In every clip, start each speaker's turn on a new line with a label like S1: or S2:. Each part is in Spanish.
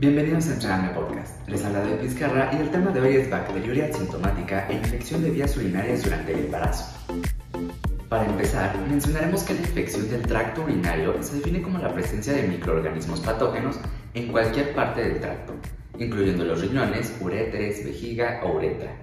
S1: Bienvenidos a Entrename Podcast. Les habla David Vizcarra y el tema de hoy es bacteriuria asintomática e infección de vías urinarias durante el embarazo. Para empezar, mencionaremos que la infección del tracto urinario se define como la presencia de microorganismos patógenos en cualquier parte del tracto, incluyendo los riñones, uréteres, vejiga o uretra.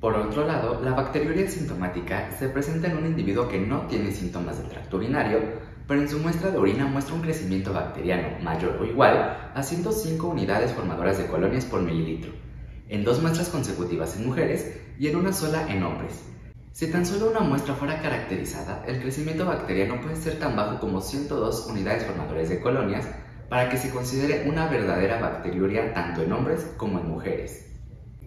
S1: Por otro lado, la bacteriuria asintomática se presenta en un individuo que no tiene síntomas del tracto urinario, pero en su muestra de orina muestra un crecimiento bacteriano mayor o igual a 105 unidades formadoras de colonias por mililitro, en dos muestras consecutivas en mujeres y en una sola en hombres, si tan solo una muestra fuera caracterizada, el crecimiento bacteriano puede ser tan bajo como 102 unidades formadores de colonias para que se considere una verdadera bacteriuria tanto en hombres como en mujeres.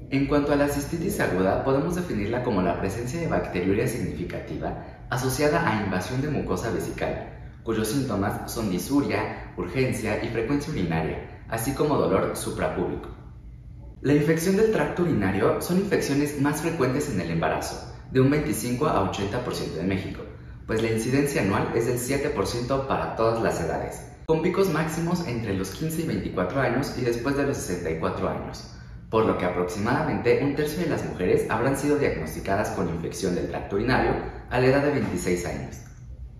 S1: En cuanto a la cistitis aguda, podemos definirla como la presencia de bacteriuria significativa asociada a invasión de mucosa vesical, cuyos síntomas son disuria, urgencia y frecuencia urinaria, así como dolor suprapúbico. La infección del tracto urinario son infecciones más frecuentes en el embarazo, de un 25 a 80% en México, pues la incidencia anual es del 7% para todas las edades, con picos máximos entre los 15 y 24 años y después de los 64 años, por lo que aproximadamente un tercio de las mujeres habrán sido diagnosticadas con infección del tracto urinario a la edad de 26 años.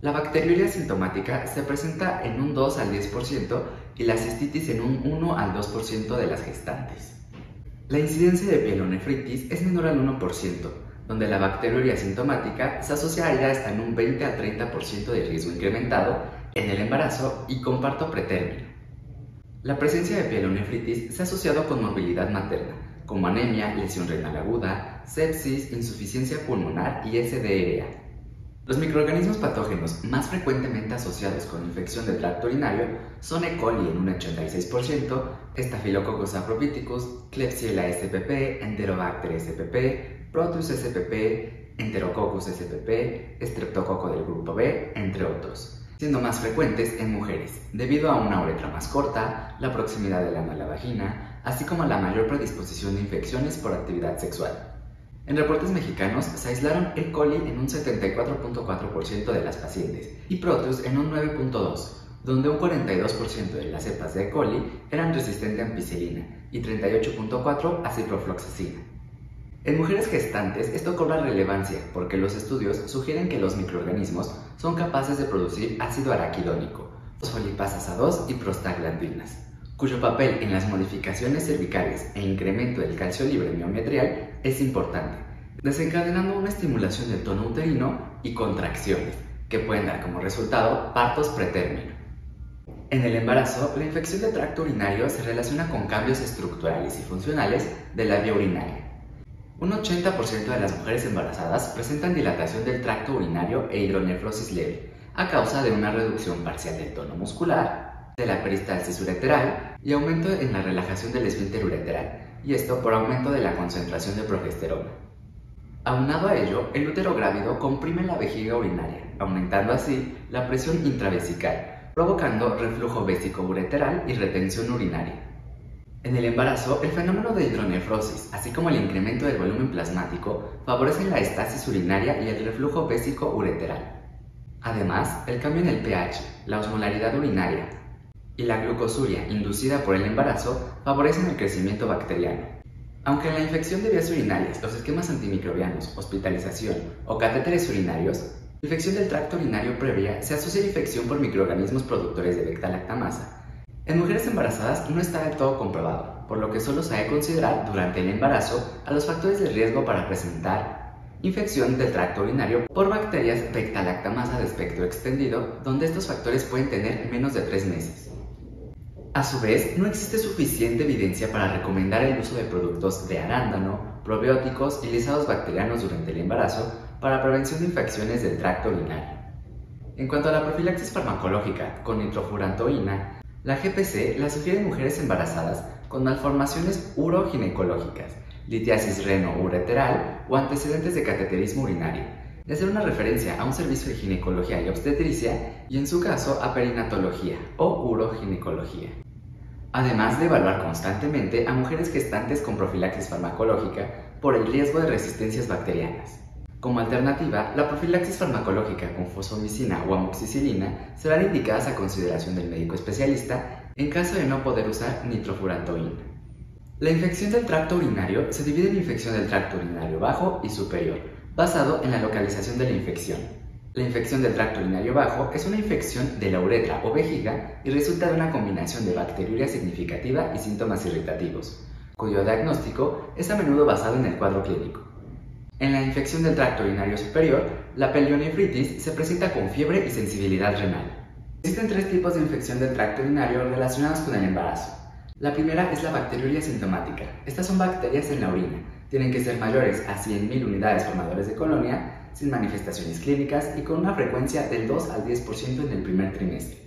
S1: La bacteriuria sintomática se presenta en un 2 al 10% y la cistitis en un 1 al 2% de las gestantes. La incidencia de pielonefritis es menor al 1%, donde la bacteriuria asintomática se asociaría hasta en un 20 a 30% de riesgo incrementado en el embarazo y con parto pretérmino. La presencia de pielonefritis se ha asociado con morbilidad materna, como anemia, lesión renal aguda, sepsis, insuficiencia pulmonar y SDRA. Los microorganismos patógenos más frecuentemente asociados con infección del tracto urinario son E. coli en un 86%, Staphylococcus saprophyticus, Klebsiella spp, Enterobacter spp, Proteus spp, Enterococcus spp, Streptococo del grupo B, entre otros, siendo más frecuentes en mujeres, debido a una uretra más corta, la proximidad del ano a la vagina, así como la mayor predisposición de infecciones por actividad sexual. En reportes mexicanos se aislaron E. coli en un 74.4% de las pacientes y Proteus en un 9.2%, donde un 42% de las cepas de E. coli eran resistentes a ampicilina y 38.4% a ciprofloxacina. En mujeres gestantes esto cobra relevancia porque los estudios sugieren que los microorganismos son capaces de producir ácido araquidónico, fosfolipasas A2 y prostaglandinas, cuyo papel en las modificaciones cervicales e incremento del calcio libre miometrial es importante, desencadenando una estimulación del tono uterino y contracciones, que pueden dar como resultado partos pretérmino. En el embarazo, la infección del tracto urinario se relaciona con cambios estructurales y funcionales de la vía urinaria. Un 80% de las mujeres embarazadas presentan dilatación del tracto urinario e hidronefrosis leve, a causa de una reducción parcial del tono muscular, de la peristalsis ureteral y aumento en la relajación del esfínter ureteral, y esto por aumento de la concentración de progesterona. Aunado a ello, el útero grávido comprime la vejiga urinaria, aumentando así la presión intravesical, provocando reflujo vésico-ureteral y retención urinaria. En el embarazo, el fenómeno de hidronefrosis, así como el incremento del volumen plasmático, favorecen la estasis urinaria y el reflujo vésico-ureteral. Además, el cambio en el pH, la osmolaridad urinaria y la glucosuria inducida por el embarazo favorecen el crecimiento bacteriano. Aunque en la infección de vías urinarias, los esquemas antimicrobianos, hospitalización o catéteres urinarios, la infección del tracto urinario previa se asocia a infección por microorganismos productores de beta-lactamasa, en mujeres embarazadas no está del todo comprobado, por lo que solo se ha de considerar durante el embarazo a los factores de riesgo para presentar infección del tracto urinario por bacterias beta-lactamasa de espectro extendido, donde estos factores pueden tener menos de 3 meses. A su vez, no existe suficiente evidencia para recomendar el uso de productos de arándano, probióticos y lisados bacterianos durante el embarazo para prevención de infecciones del tracto urinario. En cuanto a la profilaxis farmacológica con nitrofurantoína, la GPC la sugiere en mujeres embarazadas con malformaciones uroginecológicas, litiasis reno-ureteral o antecedentes de cateterismo urinario, de hacer una referencia a un servicio de ginecología y obstetricia y en su caso a perinatología o uroginecología. Además de evaluar constantemente a mujeres gestantes con profilaxis farmacológica por el riesgo de resistencias bacterianas. Como alternativa, la profilaxis farmacológica con fosfomicina o amoxicilina serán indicadas a consideración del médico especialista en caso de no poder usar nitrofurantoína. La infección del tracto urinario se divide en infección del tracto urinario bajo y superior, basado en la localización de la infección. La infección del tracto urinario bajo es una infección de la uretra o vejiga y resulta de una combinación de bacteriuria significativa y síntomas irritativos, cuyo diagnóstico es a menudo basado en el cuadro clínico. En la infección del tracto urinario superior, la pelionefritis se presenta con fiebre y sensibilidad renal. Existen tres tipos de infección del tracto urinario relacionados con el embarazo. La primera es la bacteriuria sintomática. Estas son bacterias en la orina. Tienen que ser mayores a 100.000 unidades formadores de colonia, sin manifestaciones clínicas y con una frecuencia del 2 al 10% en el primer trimestre.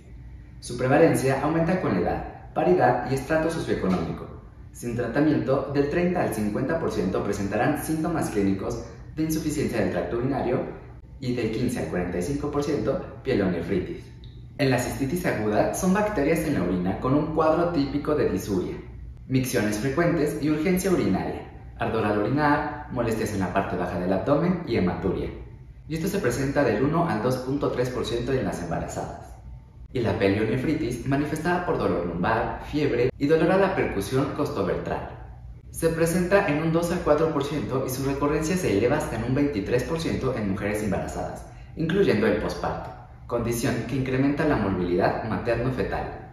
S1: Su prevalencia aumenta con la edad, paridad y estrato socioeconómico. Sin tratamiento, del 30 al 50% presentarán síntomas clínicos de insuficiencia del tracto urinario y del 15 al 45% pielonefritis. En la cistitis aguda son bacterias en la orina con un cuadro típico de disuria, micciones frecuentes y urgencia urinaria, ardor al orinar, molestias en la parte baja del abdomen y hematuria. Y esto se presenta del 1 al 2.3% en las embarazadas. Y la pelionefritis manifestada por dolor lumbar, fiebre y dolor a la percusión costovertebral. Se presenta en un 2 al 4% y su recurrencia se eleva hasta en un 23% en mujeres embarazadas, incluyendo el posparto condición que incrementa la morbilidad materno-fetal.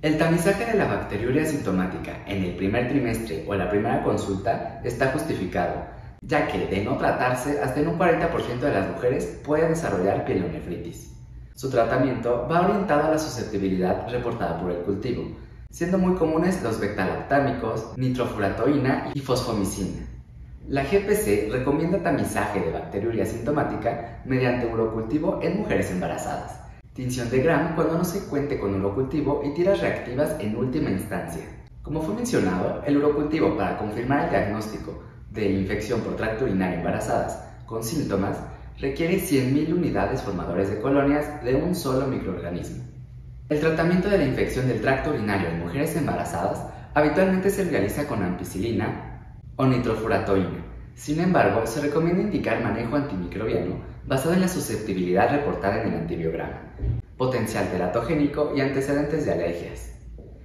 S1: El tamizaje de la bacteriuria sintomática en el primer trimestre o la primera consulta está justificado, ya que de no tratarse, hasta en un 40% de las mujeres puede desarrollar pielonefritis. Su tratamiento va orientado a la susceptibilidad reportada por el cultivo, siendo muy comunes los bectalactámicos, nitrofuratoína y fosfomicina. La GPC recomienda tamizaje de bacteriuria sintomática mediante urocultivo en mujeres embarazadas, tinción de Gram cuando no se cuente con urocultivo y tiras reactivas en última instancia. Como fue mencionado, el urocultivo para confirmar el diagnóstico de infección por tracto urinario embarazadas con síntomas requiere 100.000 unidades formadores de colonias de un solo microorganismo. El tratamiento de la infección del tracto urinario en mujeres embarazadas habitualmente se realiza con ampicilina, o nitrofuratoína. Sin embargo, se recomienda indicar manejo antimicrobiano basado en la susceptibilidad reportada en el antibiograma, potencial teratogénico y antecedentes de alergias.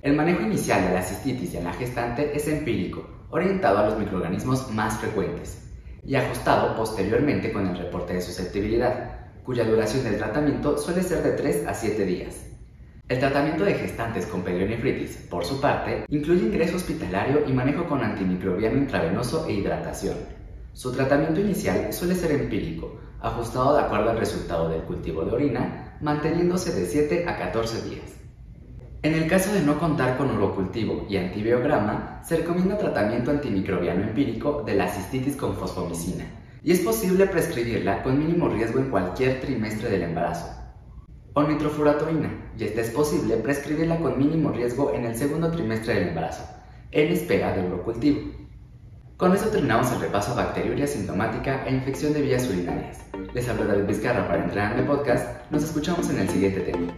S1: El manejo inicial de la cistitis en la gestante es empírico, orientado a los microorganismos más frecuentes, y ajustado posteriormente con el reporte de susceptibilidad, cuya duración del tratamiento suele ser de 3 a 7 días. El tratamiento de gestantes con pelionefritis, por su parte, incluye ingreso hospitalario y manejo con antimicrobiano intravenoso e hidratación. Su tratamiento inicial suele ser empírico, ajustado de acuerdo al resultado del cultivo de orina, manteniéndose de 7 a 14 días. En el caso de no contar con urocultivo y antibiograma, se recomienda tratamiento antimicrobiano empírico de la cistitis con fosfomicina, y es posible prescribirla con mínimo riesgo en cualquier trimestre del embarazo, o nitrofuratoína, y esta es posible prescribirla con mínimo riesgo en el segundo trimestre del embarazo, en espera de urocultivo. Con eso terminamos el repaso a bacteriuria sintomática e infección de vías urinarias. Les hablo David Vizcarra para Entrenarme Podcast. Nos escuchamos en el siguiente tema.